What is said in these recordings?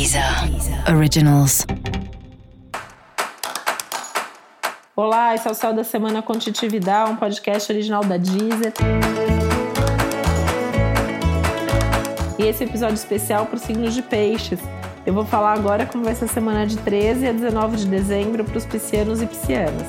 Deezer Originals. Olá, esse é o Céu da Semana Contitividade, um podcast original da Deezer. E esse episódio especial para os signos de peixes. Eu vou falar agora como vai ser a semana de 13 a 19 de dezembro para os piscianos e piscianas.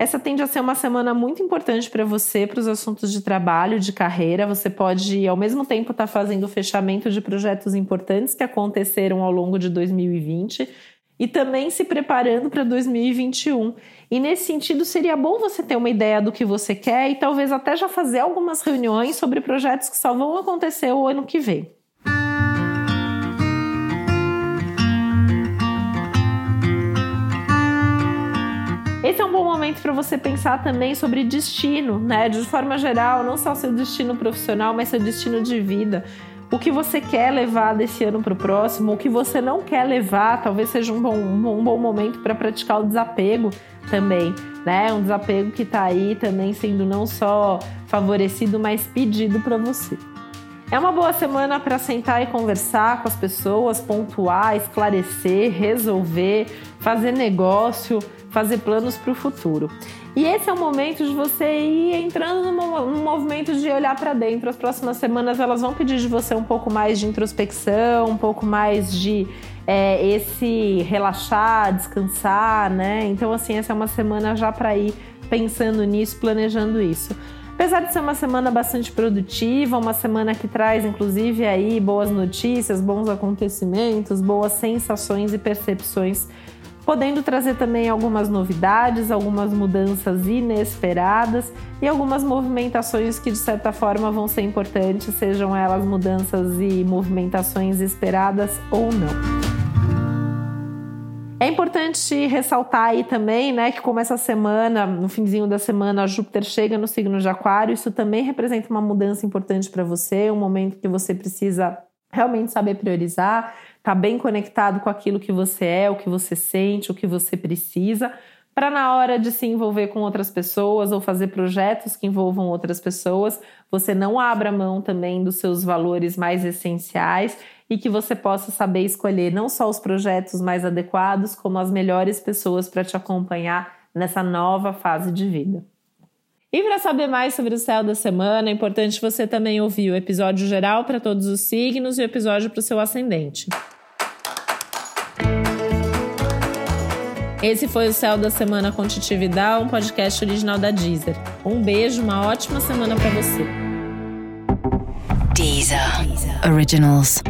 Essa tende a ser uma semana muito importante para você, para os assuntos de trabalho, de carreira. Você pode, ao mesmo tempo, estar tá fazendo o fechamento de projetos importantes que aconteceram ao longo de 2020 e também se preparando para 2021. E nesse sentido, seria bom você ter uma ideia do que você quer e talvez até já fazer algumas reuniões sobre projetos que só vão acontecer o ano que vem. Esse é um bom momento para você pensar também sobre destino, né? De forma geral, não só seu destino profissional, mas seu destino de vida. O que você quer levar desse ano para o próximo, o que você não quer levar, talvez seja um bom, um bom momento para praticar o desapego também, né? Um desapego que está aí também sendo não só favorecido, mas pedido para você. É uma boa semana para sentar e conversar com as pessoas, pontuar, esclarecer, resolver, fazer negócio, fazer planos para o futuro. E esse é o momento de você ir entrando num, movimento de olhar para dentro. As próximas semanas elas vão pedir de você um pouco mais de introspecção, um pouco mais de é, esse relaxar, descansar, né? Então, assim, essa é uma semana já para ir pensando nisso, planejando isso. Apesar de ser uma semana bastante produtiva, uma semana que traz inclusive aí boas notícias, bons acontecimentos, boas sensações e percepções, podendo trazer também algumas novidades, algumas mudanças inesperadas e algumas movimentações que de certa forma vão ser importantes, sejam elas mudanças e movimentações esperadas ou não. É importante ressaltar aí também, né, que como essa semana, no finzinho da semana, Júpiter chega no signo de Aquário, isso também representa uma mudança importante para você, um momento que você precisa realmente saber priorizar, tá bem conectado com aquilo que você é, o que você sente, o que você precisa, para na hora de se envolver com outras pessoas ou fazer projetos que envolvam outras pessoas, você não abra mão também dos seus valores mais essenciais e que você possa saber escolher não só os projetos mais adequados, como as melhores pessoas para te acompanhar nessa nova fase de vida. E para saber mais sobre o céu da semana, é importante você também ouvir o episódio geral para todos os signos e o episódio para o seu ascendente. Esse foi o Céu da Semana com Titividade, um podcast original da Deezer. Um beijo, uma ótima semana para você. Deezer. Originals.